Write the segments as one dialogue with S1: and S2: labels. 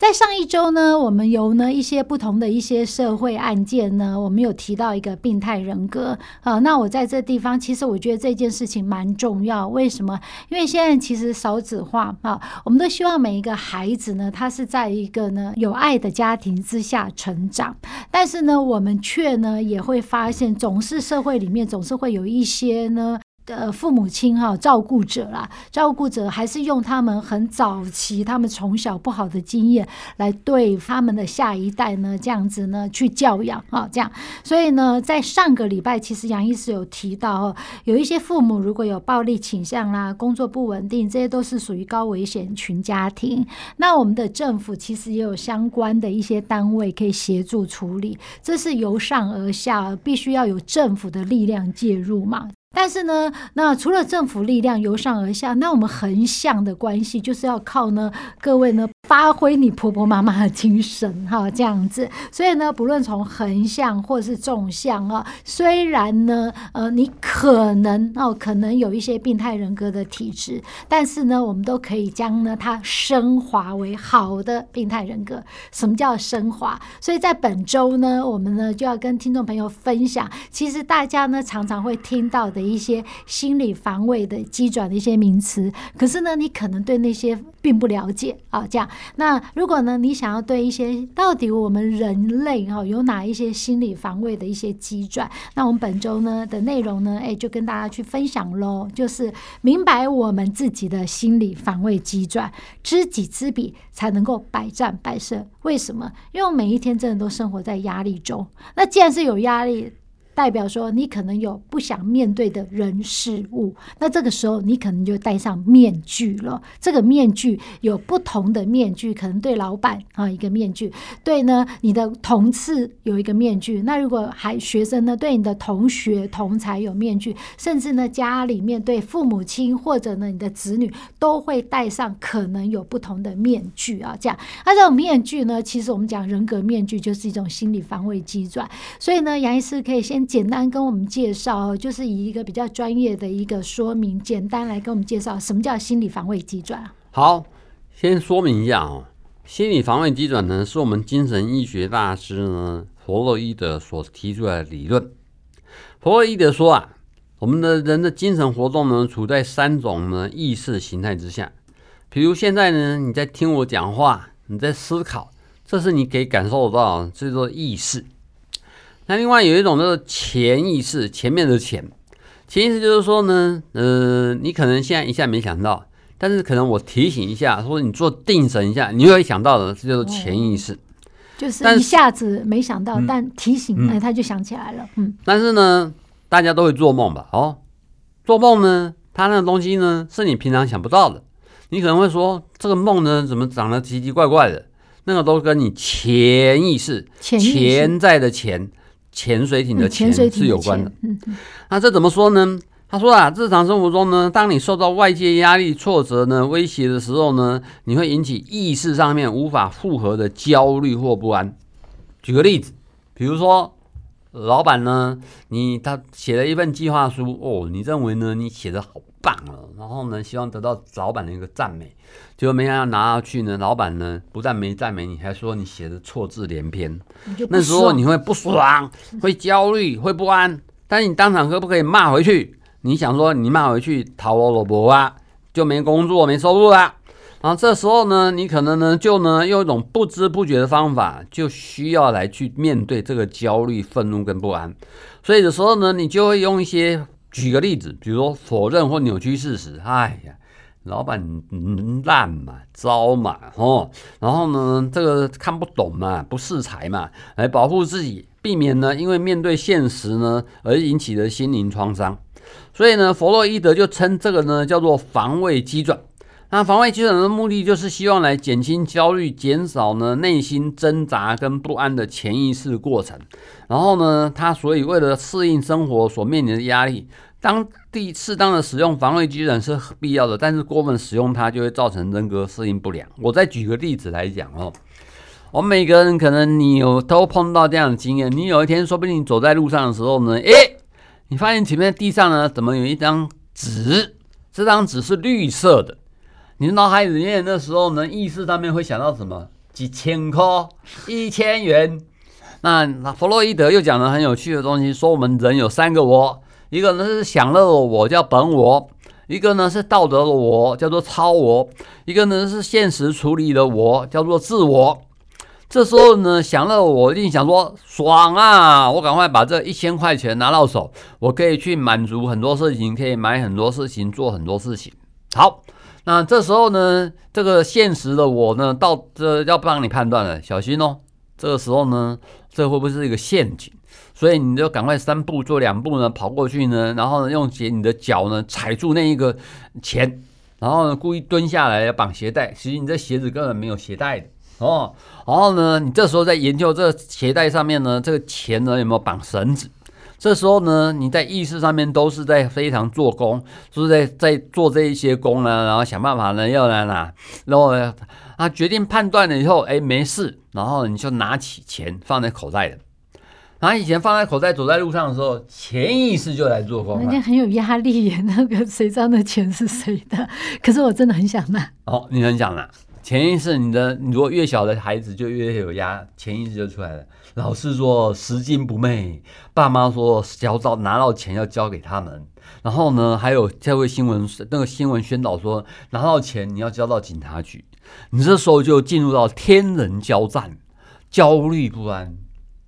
S1: 在上一周呢，我们有呢一些不同的一些社会案件呢，我们有提到一个病态人格啊。那我在这地方，其实我觉得这件事情蛮重要。为什么？因为现在其实少子化啊，我们都希望每一个孩子呢，他是在一个呢有爱的家庭之下成长。但是呢，我们却呢也会发现，总是社会里面总是会有一些呢。的，父母亲哈，照顾者啦，照顾者还是用他们很早期，他们从小不好的经验来对他们的下一代呢，这样子呢去教养啊，这样。所以呢，在上个礼拜，其实杨医师有提到哦，有一些父母如果有暴力倾向啦，工作不稳定，这些都是属于高危险群家庭。那我们的政府其实也有相关的一些单位可以协助处理，这是由上而下，必须要有政府的力量介入嘛。但是呢，那除了政府力量由上而下，那我们横向的关系就是要靠呢各位呢发挥你婆婆妈妈的精神哈，这样子。所以呢，不论从横向或是纵向啊，虽然呢呃你可能哦可能有一些病态人格的体质，但是呢我们都可以将呢它升华为好的病态人格。什么叫升华？所以在本周呢，我们呢就要跟听众朋友分享，其实大家呢常常会听到的。一些心理防卫的机转的一些名词，可是呢，你可能对那些并不了解啊。这样，那如果呢，你想要对一些到底我们人类哈有哪一些心理防卫的一些机转，那我们本周呢的内容呢，哎，就跟大家去分享喽。就是明白我们自己的心理防卫机转，知己知彼，才能够百战百胜。为什么？因为我每一天真的都生活在压力中。那既然是有压力，代表说你可能有不想面对的人事物，那这个时候你可能就戴上面具了。这个面具有不同的面具，可能对老板啊一个面具，对呢你的同事有一个面具。那如果还学生呢，对你的同学同才有面具，甚至呢家里面对父母亲或者呢你的子女都会戴上可能有不同的面具啊。这样，那这种面具呢，其实我们讲人格面具就是一种心理防卫机转。所以呢，杨医师可以先。简单跟我们介绍，就是以一个比较专业的一个说明，简单来跟我们介绍什么叫心理防卫机转。
S2: 好，先说明一下哦，心理防卫机转呢，是我们精神医学大师呢弗洛伊德所提出来的理论。弗洛伊德说啊，我们的人的精神活动呢，处在三种呢意识形态之下。比如现在呢，你在听我讲话，你在思考，这是你可以感受到，这叫意识。那另外有一种叫做潜意识，前面的潜，潜意识就是说呢，呃，你可能现在一下没想到，但是可能我提醒一下，或者你做定神一下，你会想到的，这叫做潜意识。
S1: 就是一下子没想到，但，但提醒，哎、嗯，他就想起来了。嗯。
S2: 但是呢，大家都会做梦吧？哦，做梦呢，他那个东西呢，是你平常想不到的。你可能会说，这个梦呢，怎么长得奇奇怪怪的？那个都跟你潜意识、潜在的潜。潜水艇的潜是有关的。那这怎么说呢？他说啊，日常生活中呢，当你受到外界压力、挫折呢、威胁的时候呢，你会引起意识上面无法负荷的焦虑或不安。举个例子，比如说，老板呢，你他写了一份计划书哦，你认为呢，你写的好棒了，然后呢，希望得到老板的一个赞美，结果没想到拿下去呢，老板呢不但没赞美你，还说你写的错字连篇。那时候你会不爽，会焦虑，会不安。但是你当场可不可以骂回去？你想说你骂回去，讨我老婆啊，就没工作没收入了。然后这时候呢，你可能呢就呢用一种不知不觉的方法，就需要来去面对这个焦虑、愤怒跟不安。所以有时候呢，你就会用一些。举个例子，比如说否认或扭曲事实。哎呀，老板烂嘛，糟嘛，哦，然后呢，这个看不懂嘛，不识才嘛，来保护自己，避免呢因为面对现实呢而引起的心灵创伤。所以呢，弗洛伊德就称这个呢叫做防卫机转。那防卫机转的目的就是希望来减轻焦虑，减少呢内心挣扎跟不安的潜意识过程。然后呢，他所以为了适应生活所面临的压力，当地适当的使用防卫机转是必要的，但是过分使用它就会造成人格适应不良。我再举个例子来讲哦，我们每个人可能你有都碰到这样的经验，你有一天说不定走在路上的时候呢，诶，你发现前面地上呢怎么有一张纸？这张纸是绿色的。你脑海里面那时候呢，意识上面会想到什么？几千块、一千元。那弗洛伊德又讲了很有趣的东西，说我们人有三个我，一个呢是享乐的我，叫本我；一个呢是道德的我，叫做超我；一个呢是现实处理的我，叫做自我。这时候呢，享乐我一定想说，爽啊！我赶快把这一千块钱拿到手，我可以去满足很多事情，可以买很多事情，做很多事情。好。那这时候呢，这个现实的我呢，到这要帮你判断了，小心哦。这个时候呢，这会不会是一个陷阱？所以你就赶快三步做两步呢，跑过去呢，然后呢，用鞋你的脚呢踩住那一个钱，然后呢故意蹲下来要绑鞋带，其实你这鞋子根本没有鞋带的哦。然后呢，你这时候在研究这鞋带上面呢，这个钱呢有没有绑绳子？这时候呢，你在意识上面都是在非常做工，就是在在做这一些工呢，然后想办法呢要来拿，然后啊决定判断了以后，哎没事，然后你就拿起钱放在口袋了。拿以前放在口袋，走在路上的时候，潜意识就来做工了。
S1: 人家很有压力耶，那个谁知道那钱是谁的？可是我真的很想拿。
S2: 哦，你很想拿。潜意识，你的你如果越小的孩子就越有压，潜意识就出来了。老师说拾金不昧，爸妈说交到拿到钱要交给他们。然后呢，还有这位新闻那个新闻宣导说，拿到钱你要交到警察局。你这时候就进入到天人交战，焦虑不安。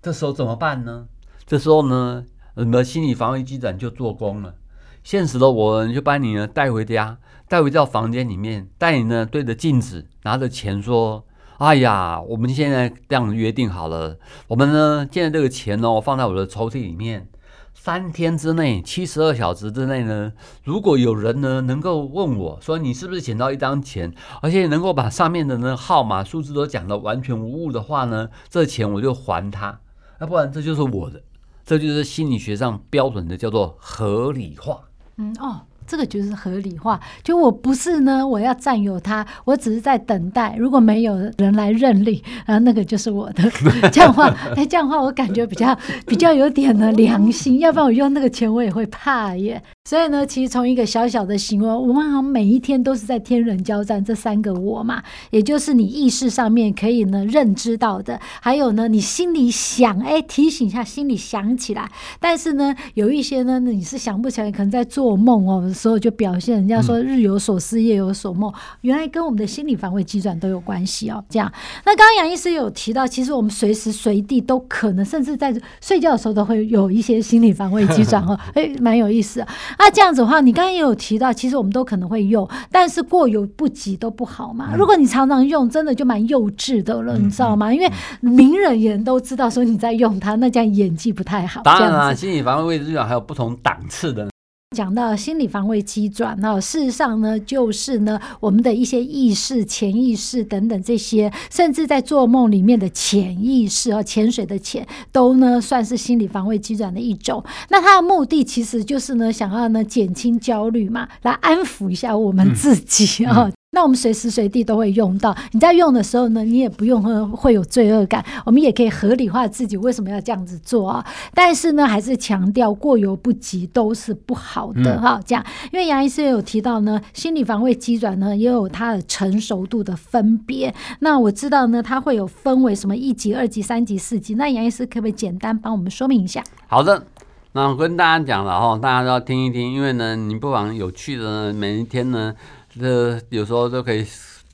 S2: 这时候怎么办呢？这时候呢，你的心理防卫机转就做工了。现实的我就把你呢带回家。带回到房间里面，带你呢对着镜子，拿着钱说：“哎呀，我们现在这样约定好了，我们呢现在这个钱呢，我放在我的抽屉里面。三天之内，七十二小时之内呢，如果有人呢能够问我说你是不是捡到一张钱，而且能够把上面的那号码数字都讲得完全无误的话呢，这钱我就还他。要不然这就是我的，这就是心理学上标准的叫做合理化。”
S1: 嗯哦。这个就是合理化，就我不是呢，我要占有它，我只是在等待。如果没有人来认领，然后那个就是我的。这样的话，哎，这样的话我感觉比较比较有点的良心，要不然我用那个钱我也会怕耶。所以呢，其实从一个小小的行为，我们好像每一天都是在天人交战。这三个我嘛，也就是你意识上面可以呢认知到的，还有呢你心里想，哎，提醒一下，心里想起来。但是呢，有一些呢你是想不起来，可能在做梦哦的时候就表现。人家说日有所思，夜有所梦，原来跟我们的心理防卫机转都有关系哦。这样，那刚刚杨医师有提到，其实我们随时随地都可能，甚至在睡觉的时候都会有一些心理防卫机转哦，哎，蛮有意思啊。那这样子的话，你刚刚也有提到，其实我们都可能会用，但是过犹不及都不好嘛。如果你常常用，真的就蛮幼稚的了，你知道吗？因为名人也都知道说你在用它，那这样演技不太好。
S2: 当然了，心理防卫机转还有不同档次的。
S1: 讲到心理防卫机转，那事实上呢，就是呢，我们的一些意识、潜意识等等这些，甚至在做梦里面的潜意识和潜水的潜，都呢算是心理防卫机转的一种。那它的目的其实就是呢，想要呢减轻焦虑嘛，来安抚一下我们自己啊。那我们随时随地都会用到，你在用的时候呢，你也不用会有罪恶感，我们也可以合理化自己为什么要这样子做啊。但是呢，还是强调过犹不及都是不好的哈。这样，因为杨医师有提到呢，心理防卫机转呢也有它的成熟度的分别。那我知道呢，它会有分为什么一级、二级、三级、四级。那杨医师可不可以简单帮我们说明一下？
S2: 好的，那我跟大家讲了哈，大家都要听一听，因为呢，你不妨有趣的呢，每一天呢。这有时候都可以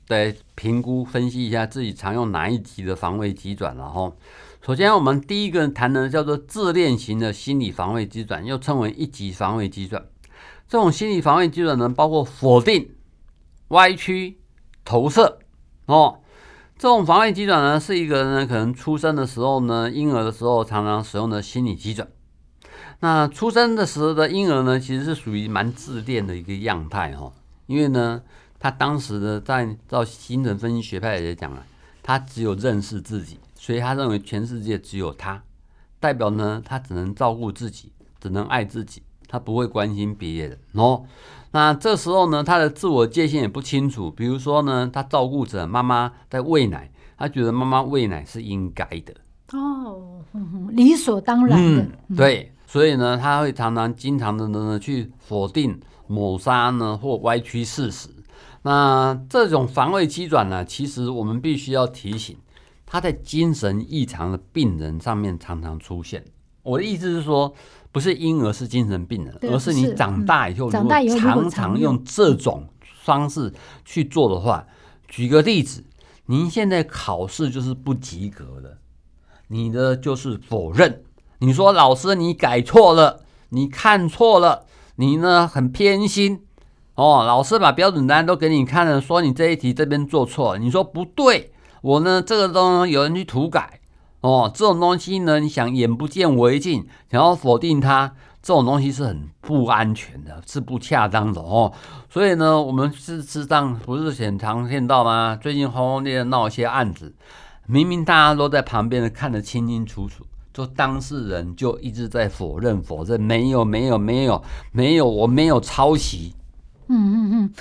S2: 来评估分析一下自己常用哪一级的防卫机转了哈。首先，我们第一个谈的叫做自恋型的心理防卫机转，又称为一级防卫机转。这种心理防卫机转呢，包括否定、歪曲、投射哦。这种防卫机转呢，是一个呢可能出生的时候呢，婴儿的时候常常使用的心理机转。那出生的时候的婴儿呢，其实是属于蛮自恋的一个样态哈，因为呢，他当时的在照精神分析学派来讲了，他只有认识自己，所以他认为全世界只有他，代表呢，他只能照顾自己，只能爱自己，他不会关心别人哦。那这时候呢，他的自我界限也不清楚。比如说呢，他照顾着妈妈在喂奶，他觉得妈妈喂奶是应该的
S1: 哦，理所当然的。
S2: 嗯，对，所以呢，他会常常经常的呢去否定、抹杀呢或歪曲事实。那这种防卫机转呢，其实我们必须要提醒，他在精神异常的病人上面常常出现。我的意思是说。不是婴儿是精神病人，而是你长大以后，如果常常用这种方式去做的话，举个例子，您现在考试就是不及格的，你的就是否认，你说老师你改错了，你看错了，你呢很偏心哦，老师把标准答案都给你看了，说你这一题这边做错，你说不对，我呢这个东西有人去涂改。哦，这种东西呢，你想眼不见为净，想要否定它，这种东西是很不安全的，是不恰当的哦。所以呢，我们事实上不是很常见到吗？最近轰轰烈烈闹一些案子，明明大家都在旁边看得清清楚楚，说当事人就一直在否认否认，没有没有没有没有，我没有抄袭。嗯嗯嗯。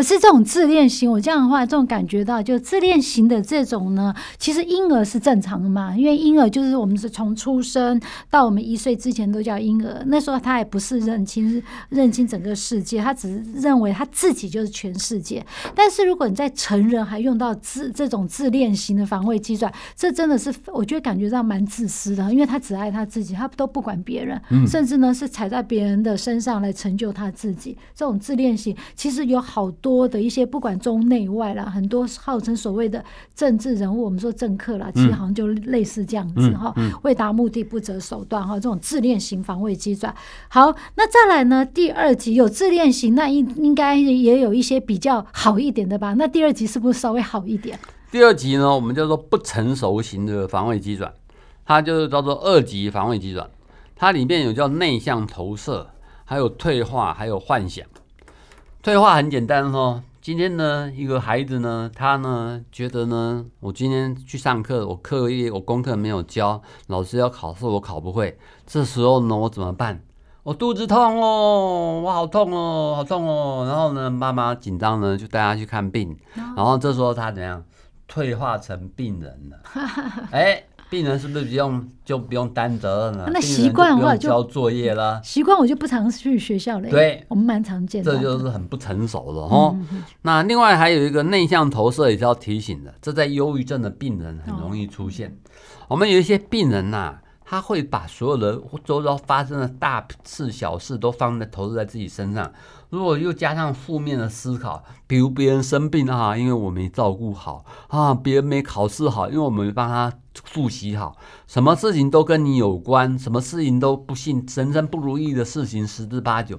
S1: 可是这种自恋型，我这样的话，这种感觉到，就自恋型的这种呢，其实婴儿是正常的嘛，因为婴儿就是我们是从出生到我们一岁之前都叫婴儿，那时候他也不是认清认清整个世界，他只是认为他自己就是全世界。但是如果你在成人还用到自这种自恋型的防卫机转，这真的是我觉得感觉到蛮自私的，因为他只爱他自己，他都不管别人，甚至呢是踩在别人的身上来成就他自己。这种自恋型其实有好多。多的一些不管中内外啦，很多号称所谓的政治人物，我们说政客啦，其实好像就类似这样子哈，嗯嗯嗯、为达目的不择手段哈，这种自恋型防卫机转。好，那再来呢？第二集有自恋型，那应应该也有一些比较好一点的吧？那第二集是不是稍微好一点？
S2: 第二集呢，我们叫做不成熟型的防卫机转，它就是叫做二级防卫机转，它里面有叫内向投射，还有退化，还有幻想。退化很简单哦。今天呢，一个孩子呢，他呢觉得呢，我今天去上课，我课业我功课没有教，老师要考试我考不会，这时候呢，我怎么办？我肚子痛哦，我好痛哦，好痛哦。然后呢，妈妈紧张呢，就带他去看病。然后这时候他怎样？退化成病人了。哎。病人是不是不用就不用担责任了？
S1: 那习惯的话就
S2: 交作业了。
S1: 习惯我就不常去学校了。
S2: 对，
S1: 我们蛮常见的。
S2: 这就是很不成熟的哦。嗯、那另外还有一个内向投射也是要提醒的，这在忧郁症的病人很容易出现。哦、我们有一些病人呐、啊，他会把所有的周遭发生的大事小事都放在投射在自己身上。如果又加上负面的思考，比如别人生病啊，因为我没照顾好啊；别人没考试好，因为我没帮他复习好。什么事情都跟你有关，什么事情都不幸，人生不如意的事情十之八九，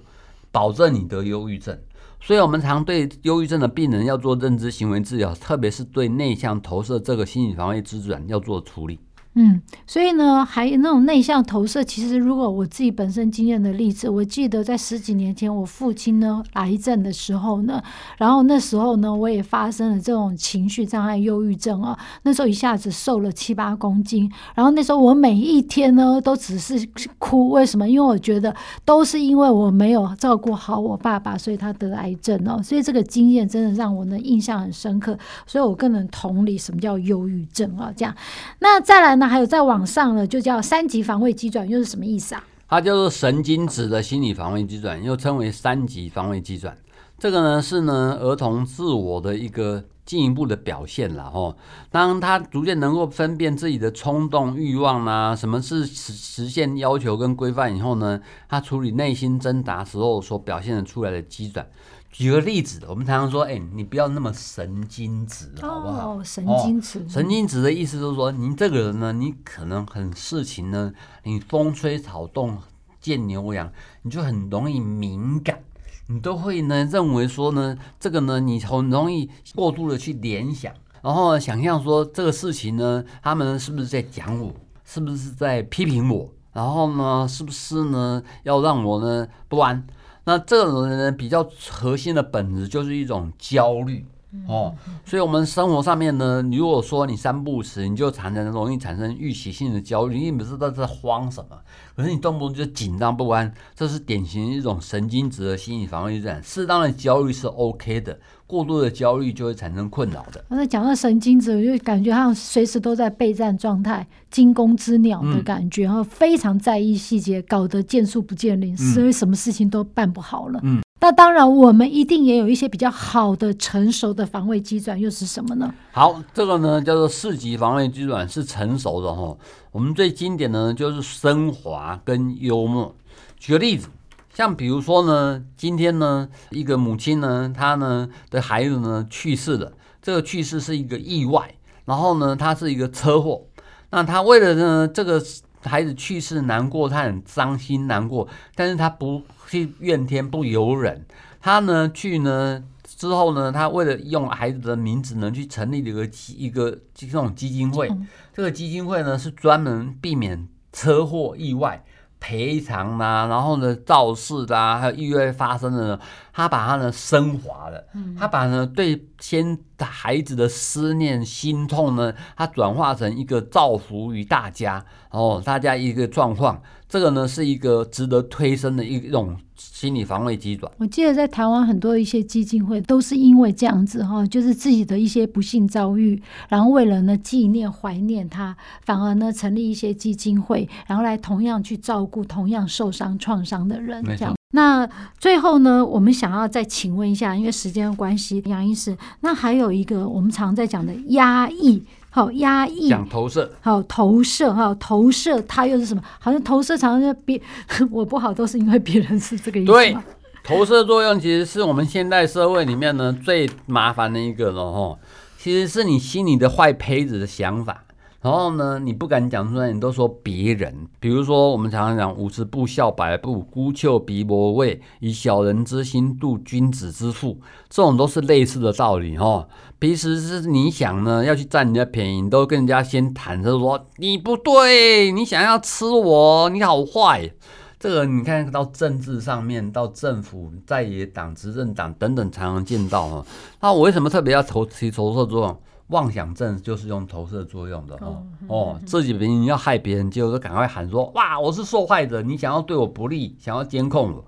S2: 保证你得忧郁症。所以，我们常对忧郁症的病人要做认知行为治疗，特别是对内向投射这个心理防卫机转要做处理。
S1: 嗯，所以呢，还有那种内向投射，其实如果我自己本身经验的例子，我记得在十几年前，我父亲呢癌症的时候呢，然后那时候呢，我也发生了这种情绪障碍、忧郁症啊，那时候一下子瘦了七八公斤，然后那时候我每一天呢都只是哭，为什么？因为我觉得都是因为我没有照顾好我爸爸，所以他得癌症哦，所以这个经验真的让我呢印象很深刻，所以我更能同理什么叫忧郁症啊，这样，那再来。那还有再往上呢，就叫三级防卫机转，又是什么意思啊？
S2: 它叫做神经质的心理防卫机转，又称为三级防卫机转。这个呢是呢儿童自我的一个进一步的表现了哦。当他逐渐能够分辨自己的冲动、欲望啊，什么是实实现要求跟规范以后呢，他处理内心挣扎时候所表现的出来的机转。举个例子，我们常常说，哎、欸，你不要那么神经质，好不好？
S1: 哦，神经质。
S2: 神经质的意思就是说，你这个人呢，你可能很事情呢，你风吹草动见牛羊，你就很容易敏感，你都会呢认为说呢，这个呢，你很容易过度的去联想，然后想象说这个事情呢，他们是不是在讲我，是不是在批评我，然后呢，是不是呢要让我呢不安？那这种人呢，比较核心的本质就是一种焦虑。哦，所以，我们生活上面呢，如果说你三不五时，你就常常容易产生预期性的焦虑，你不知道在慌什么，可是你动不动就紧张不安，这是典型一种神经质的心理防御机制。适当的焦虑是 OK 的，过度的焦虑就会产生困扰的。
S1: 那讲到神经质，我就感觉好像随时都在备战状态，惊弓之鸟的感觉，然后、嗯、非常在意细节，搞得见树不见林，所以什么事情都办不好了。嗯。那当然，我们一定也有一些比较好的、成熟的防卫机转，又是什么呢？
S2: 好，这个呢叫做四级防卫机转，是成熟的哈。我们最经典的呢就是升华跟幽默。举个例子，像比如说呢，今天呢一个母亲呢，她呢的孩子呢去世了，这个去世是一个意外，然后呢他是一个车祸，那他为了呢这个。孩子去世难过，他很伤心难过，但是他不去怨天不尤人，他呢去呢之后呢，他为了用孩子的名字呢去成立了一个基一个这种基金会，这个基金会呢是专门避免车祸意外。赔偿啦，然后呢，肇事啦，还有意外发生的呢，他把他呢升华了，他把呢对先孩子的思念心痛呢，他转化成一个造福于大家，然后大家一个状况。这个呢是一个值得推升的一种心理防卫机转。
S1: 我记得在台湾很多一些基金会都是因为这样子哈，就是自己的一些不幸遭遇，然后为了呢纪念怀念他，反而呢成立一些基金会，然后来同样去照顾同样受伤创伤的人。这样。那最后呢，我们想要再请问一下，因为时间的关系，杨医师，那还有一个我们常在讲的压抑。好压抑，
S2: 讲投射，
S1: 好投射，哈投射，它又是什么？好像投射常常就别 我不好，都是因为别人是这个意思。
S2: 对，投射作用其实是我们现代社会里面呢最麻烦的一个了哈。其实是你心里的坏胚子的想法。然后呢，你不敢讲出来，你都说别人。比如说，我们常常讲“五十步笑百步，孤丘鼻伯畏，以小人之心度君子之腹”，这种都是类似的道理哈。平时是你想呢要去占人家便宜，你都跟人家先谈着说你不对，你想要吃我，你好坏。这个你看到政治上面，到政府、在野党、执政党等等，常常见到哈。那我为什么特别要投提投射作用？妄想症就是用投射作用的哦哦，自己别人要害别人，就赶快喊说哇，我是受害者，你想要对我不利，想要监控我。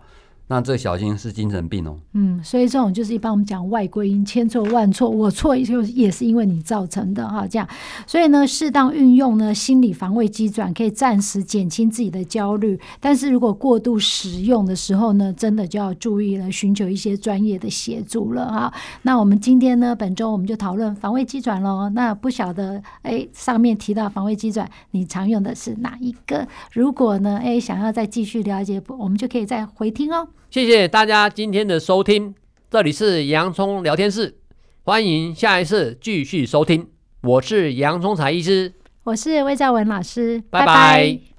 S2: 那这小心是精神病哦。
S1: 嗯，所以这种就是一般我们讲外归因，千错万错，我错就也是因为你造成的哈。这样，所以呢，适当运用呢心理防卫机转，可以暂时减轻自己的焦虑。但是如果过度使用的时候呢，真的就要注意了，寻求一些专业的协助了哈。那我们今天呢，本周我们就讨论防卫机转喽。那不晓得哎，上面提到防卫机转，你常用的是哪一个？如果呢，哎，想要再继续了解，我们就可以再回听哦。
S3: 谢谢大家今天的收听，这里是洋葱聊天室，欢迎下一次继续收听。我是洋葱才医师，
S1: 我是魏兆文老师，
S3: 拜拜。
S1: 拜拜。